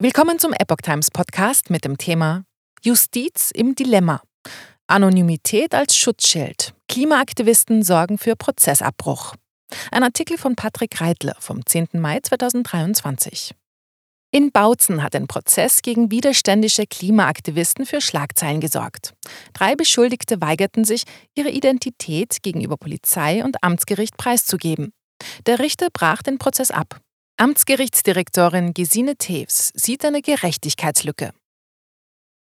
Willkommen zum Epoch Times Podcast mit dem Thema Justiz im Dilemma. Anonymität als Schutzschild. Klimaaktivisten sorgen für Prozessabbruch. Ein Artikel von Patrick Reitler vom 10. Mai 2023. In Bautzen hat ein Prozess gegen widerständische Klimaaktivisten für Schlagzeilen gesorgt. Drei Beschuldigte weigerten sich, ihre Identität gegenüber Polizei und Amtsgericht preiszugeben. Der Richter brach den Prozess ab. Amtsgerichtsdirektorin Gesine Tews sieht eine Gerechtigkeitslücke.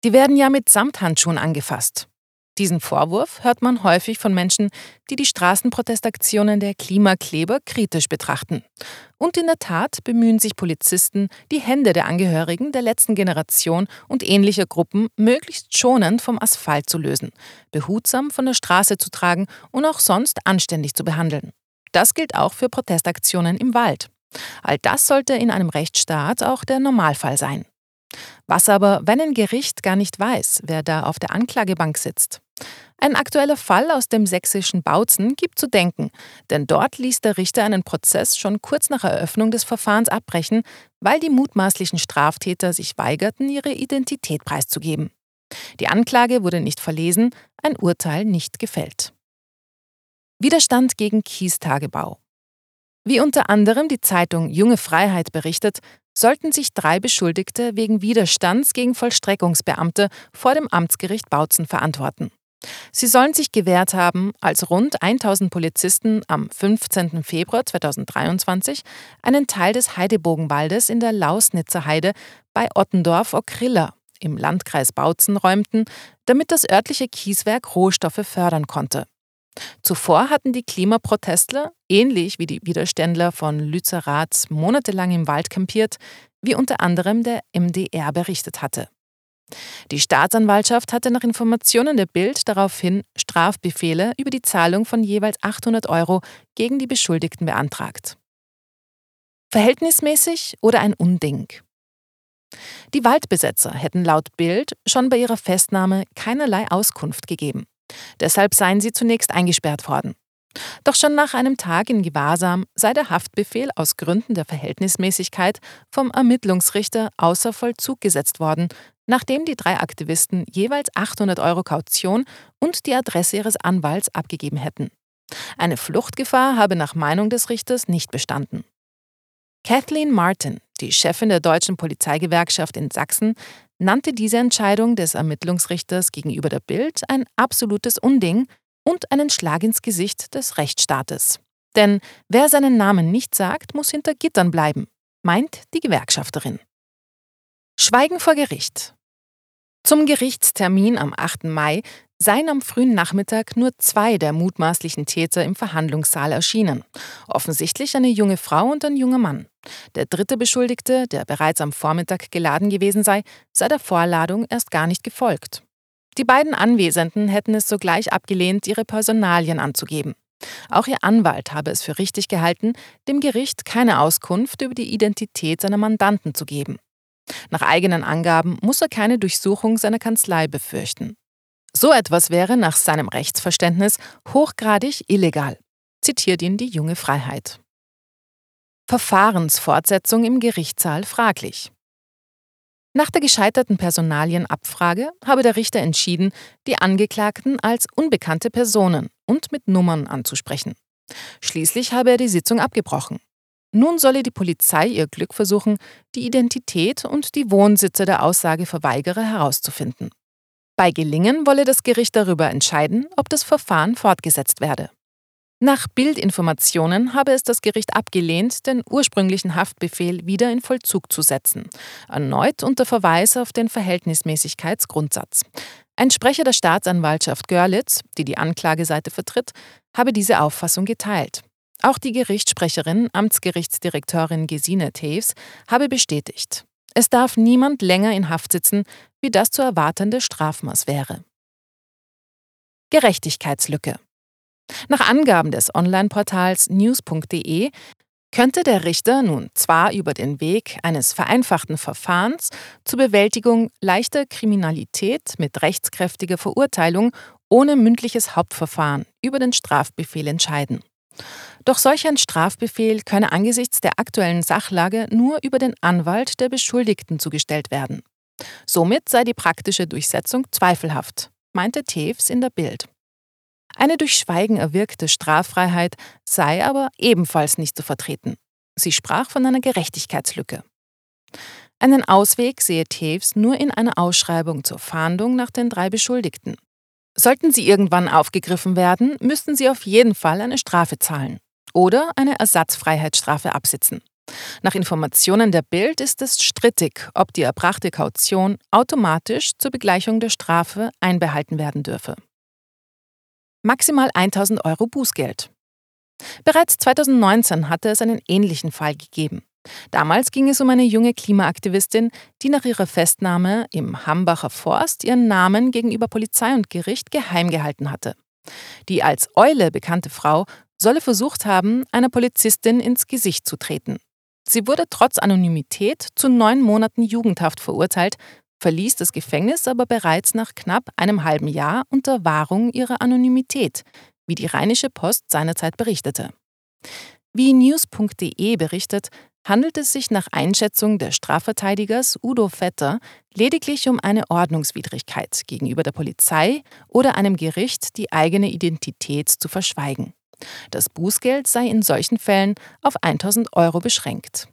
Die werden ja mit Samthandschuhen angefasst. Diesen Vorwurf hört man häufig von Menschen, die die Straßenprotestaktionen der Klimakleber kritisch betrachten. Und in der Tat bemühen sich Polizisten, die Hände der Angehörigen der letzten Generation und ähnlicher Gruppen möglichst schonend vom Asphalt zu lösen, behutsam von der Straße zu tragen und auch sonst anständig zu behandeln. Das gilt auch für Protestaktionen im Wald. All das sollte in einem Rechtsstaat auch der Normalfall sein. Was aber, wenn ein Gericht gar nicht weiß, wer da auf der Anklagebank sitzt? Ein aktueller Fall aus dem sächsischen Bautzen gibt zu denken, denn dort ließ der Richter einen Prozess schon kurz nach Eröffnung des Verfahrens abbrechen, weil die mutmaßlichen Straftäter sich weigerten, ihre Identität preiszugeben. Die Anklage wurde nicht verlesen, ein Urteil nicht gefällt. Widerstand gegen Kiestagebau. Wie unter anderem die Zeitung Junge Freiheit berichtet, sollten sich drei Beschuldigte wegen Widerstands gegen Vollstreckungsbeamte vor dem Amtsgericht Bautzen verantworten. Sie sollen sich gewehrt haben, als rund 1000 Polizisten am 15. Februar 2023 einen Teil des Heidebogenwaldes in der Lausnitzer Heide bei Ottendorf-Okrilla im Landkreis Bautzen räumten, damit das örtliche Kieswerk Rohstoffe fördern konnte. Zuvor hatten die Klimaprotestler, ähnlich wie die Widerständler von Lützerath, monatelang im Wald campiert, wie unter anderem der MDR berichtet hatte. Die Staatsanwaltschaft hatte nach Informationen der Bild daraufhin Strafbefehle über die Zahlung von jeweils 800 Euro gegen die Beschuldigten beantragt. Verhältnismäßig oder ein Unding? Die Waldbesetzer hätten laut Bild schon bei ihrer Festnahme keinerlei Auskunft gegeben. Deshalb seien sie zunächst eingesperrt worden. Doch schon nach einem Tag in Gewahrsam sei der Haftbefehl aus Gründen der Verhältnismäßigkeit vom Ermittlungsrichter außer Vollzug gesetzt worden, nachdem die drei Aktivisten jeweils 800 Euro Kaution und die Adresse ihres Anwalts abgegeben hätten. Eine Fluchtgefahr habe nach Meinung des Richters nicht bestanden. Kathleen Martin, die Chefin der deutschen Polizeigewerkschaft in Sachsen, nannte diese Entscheidung des Ermittlungsrichters gegenüber der Bild ein absolutes Unding und einen Schlag ins Gesicht des Rechtsstaates. Denn wer seinen Namen nicht sagt, muss hinter Gittern bleiben, meint die Gewerkschafterin. Schweigen vor Gericht. Zum Gerichtstermin am 8. Mai seien am frühen Nachmittag nur zwei der mutmaßlichen Täter im Verhandlungssaal erschienen. Offensichtlich eine junge Frau und ein junger Mann. Der dritte Beschuldigte, der bereits am Vormittag geladen gewesen sei, sei der Vorladung erst gar nicht gefolgt. Die beiden Anwesenden hätten es sogleich abgelehnt, ihre Personalien anzugeben. Auch ihr Anwalt habe es für richtig gehalten, dem Gericht keine Auskunft über die Identität seiner Mandanten zu geben. Nach eigenen Angaben muss er keine Durchsuchung seiner Kanzlei befürchten. So etwas wäre nach seinem Rechtsverständnis hochgradig illegal, zitiert ihn die junge Freiheit. Verfahrensfortsetzung im Gerichtssaal fraglich. Nach der gescheiterten Personalienabfrage habe der Richter entschieden, die Angeklagten als unbekannte Personen und mit Nummern anzusprechen. Schließlich habe er die Sitzung abgebrochen. Nun solle die Polizei ihr Glück versuchen, die Identität und die Wohnsitze der Aussageverweigerer herauszufinden. Bei Gelingen wolle das Gericht darüber entscheiden, ob das Verfahren fortgesetzt werde. Nach Bildinformationen habe es das Gericht abgelehnt, den ursprünglichen Haftbefehl wieder in Vollzug zu setzen, erneut unter Verweis auf den Verhältnismäßigkeitsgrundsatz. Ein Sprecher der Staatsanwaltschaft Görlitz, die die Anklageseite vertritt, habe diese Auffassung geteilt. Auch die Gerichtssprecherin, Amtsgerichtsdirektorin Gesine Tews, habe bestätigt, es darf niemand länger in Haft sitzen, wie das zu erwartende Strafmaß wäre. Gerechtigkeitslücke. Nach Angaben des Online-Portals news.de könnte der Richter nun zwar über den Weg eines vereinfachten Verfahrens zur Bewältigung leichter Kriminalität mit rechtskräftiger Verurteilung ohne mündliches Hauptverfahren über den Strafbefehl entscheiden. Doch solch ein Strafbefehl könne angesichts der aktuellen Sachlage nur über den Anwalt der Beschuldigten zugestellt werden. Somit sei die praktische Durchsetzung zweifelhaft, meinte Tews in der Bild. Eine durch Schweigen erwirkte Straffreiheit sei aber ebenfalls nicht zu vertreten. Sie sprach von einer Gerechtigkeitslücke. Einen Ausweg sehe Tews nur in einer Ausschreibung zur Fahndung nach den drei Beschuldigten. Sollten sie irgendwann aufgegriffen werden, müssten sie auf jeden Fall eine Strafe zahlen oder eine Ersatzfreiheitsstrafe absitzen. Nach Informationen der Bild ist es strittig, ob die erbrachte Kaution automatisch zur Begleichung der Strafe einbehalten werden dürfe. Maximal 1000 Euro Bußgeld. Bereits 2019 hatte es einen ähnlichen Fall gegeben. Damals ging es um eine junge Klimaaktivistin, die nach ihrer Festnahme im Hambacher Forst ihren Namen gegenüber Polizei und Gericht geheim gehalten hatte. Die als Eule bekannte Frau solle versucht haben, einer Polizistin ins Gesicht zu treten. Sie wurde trotz Anonymität zu neun Monaten Jugendhaft verurteilt, verließ das Gefängnis aber bereits nach knapp einem halben Jahr unter Wahrung ihrer Anonymität, wie die Rheinische Post seinerzeit berichtete. Wie news.de berichtet, handelt es sich nach Einschätzung des Strafverteidigers Udo Vetter lediglich um eine Ordnungswidrigkeit gegenüber der Polizei oder einem Gericht, die eigene Identität zu verschweigen. Das Bußgeld sei in solchen Fällen auf 1000 Euro beschränkt.